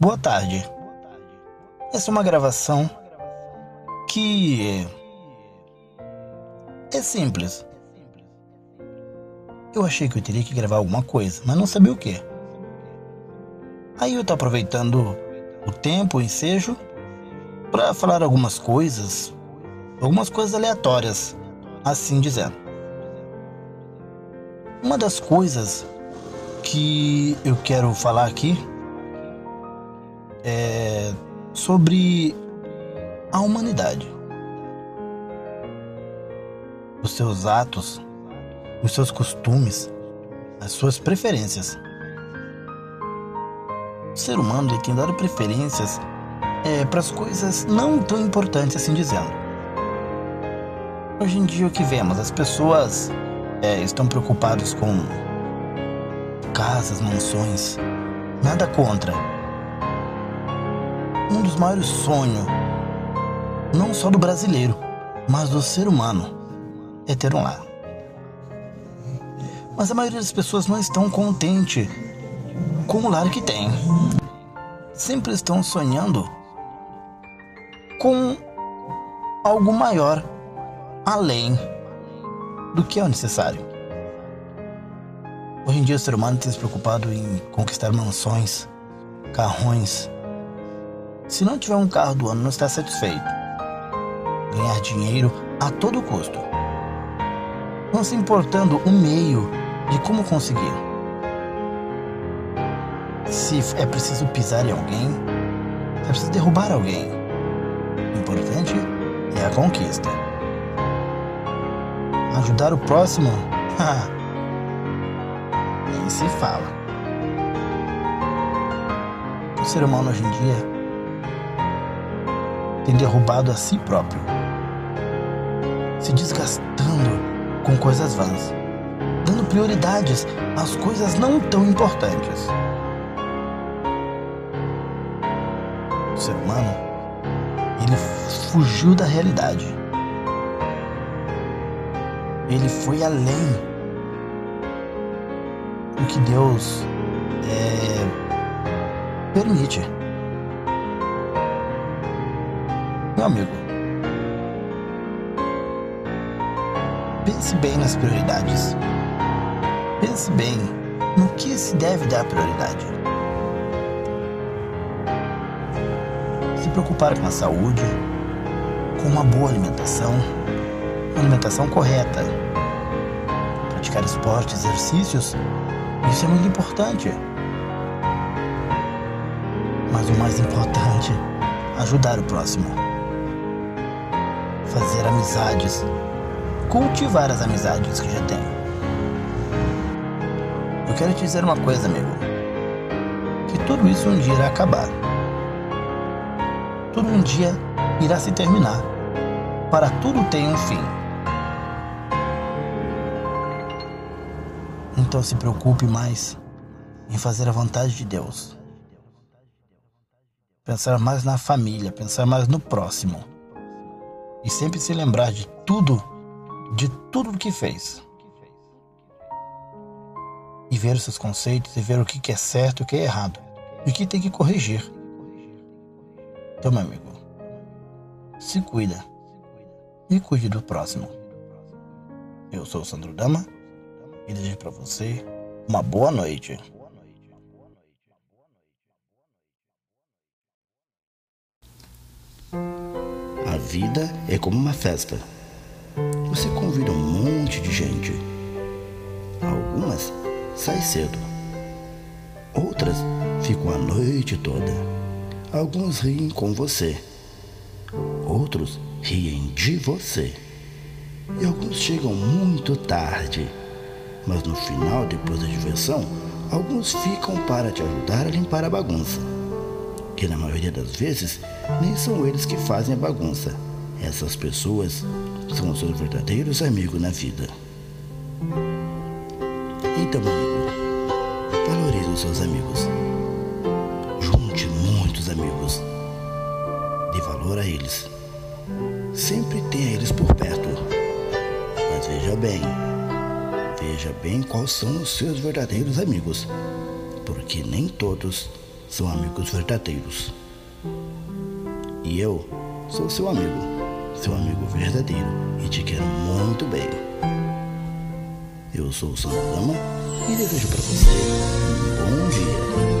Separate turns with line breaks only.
Boa tarde. Essa é uma gravação que é simples. Eu achei que eu teria que gravar alguma coisa, mas não sabia o que. Aí eu tô aproveitando o tempo, o ensejo, para falar algumas coisas, algumas coisas aleatórias, assim dizendo. Uma das coisas que eu quero falar aqui é sobre a humanidade. Os seus atos, os seus costumes, as suas preferências. O ser humano tem dado preferências é, para as coisas não tão importantes, assim dizendo. Hoje em dia o que vemos? As pessoas é, estão preocupadas com casas, mansões. Nada contra um dos maiores sonhos, não só do brasileiro, mas do ser humano, é ter um lar. Mas a maioria das pessoas não estão contente com o lar que tem. Sempre estão sonhando com algo maior, além do que é o necessário. Hoje em dia o ser humano tem se preocupado em conquistar mansões, carrões, se não tiver um carro do ano, não está satisfeito. Ganhar dinheiro a todo custo. Não se importando o meio de como conseguir. Se é preciso pisar em alguém, é preciso derrubar alguém. O importante é a conquista. Ajudar o próximo? Nem se fala. O ser humano hoje em dia tem derrubado a si próprio, se desgastando com coisas vãs, dando prioridades às coisas não tão importantes. O ser humano, ele fugiu da realidade. Ele foi além do que Deus é, permite. Meu amigo, pense bem nas prioridades. Pense bem no que se deve dar prioridade. Se preocupar com a saúde, com uma boa alimentação, uma alimentação correta. Praticar esportes, exercícios, isso é muito importante. Mas o mais importante, ajudar o próximo fazer amizades, cultivar as amizades que já tem. Eu quero te dizer uma coisa, amigo. Que tudo isso um dia irá acabar. Tudo um dia irá se terminar. Para tudo tem um fim. Então se preocupe mais em fazer a vontade de Deus. Pensar mais na família, pensar mais no próximo e sempre se lembrar de tudo, de tudo o que fez. E ver os seus conceitos e ver o que é certo e o que é errado. E o que tem que corrigir. Então, meu amigo, se cuida e cuide do próximo. Eu sou o Sandro Dama e desejo para você uma boa noite.
Vida é como uma festa. Você convida um monte de gente. Algumas saem cedo, outras ficam a noite toda. Alguns riem com você, outros riem de você. E alguns chegam muito tarde. Mas no final, depois da diversão, alguns ficam para te ajudar a limpar a bagunça que na maioria das vezes nem são eles que fazem a bagunça. Essas pessoas são os seus verdadeiros amigos na vida. Então, amigo, valorize os seus amigos. Junte muitos amigos. Dê valor a eles. Sempre tenha eles por perto. Mas veja bem, veja bem quais são os seus verdadeiros amigos, porque nem todos são amigos verdadeiros. E eu sou seu amigo, seu amigo verdadeiro e te quero muito bem. Eu sou o Sandro e desejo para você um bom dia.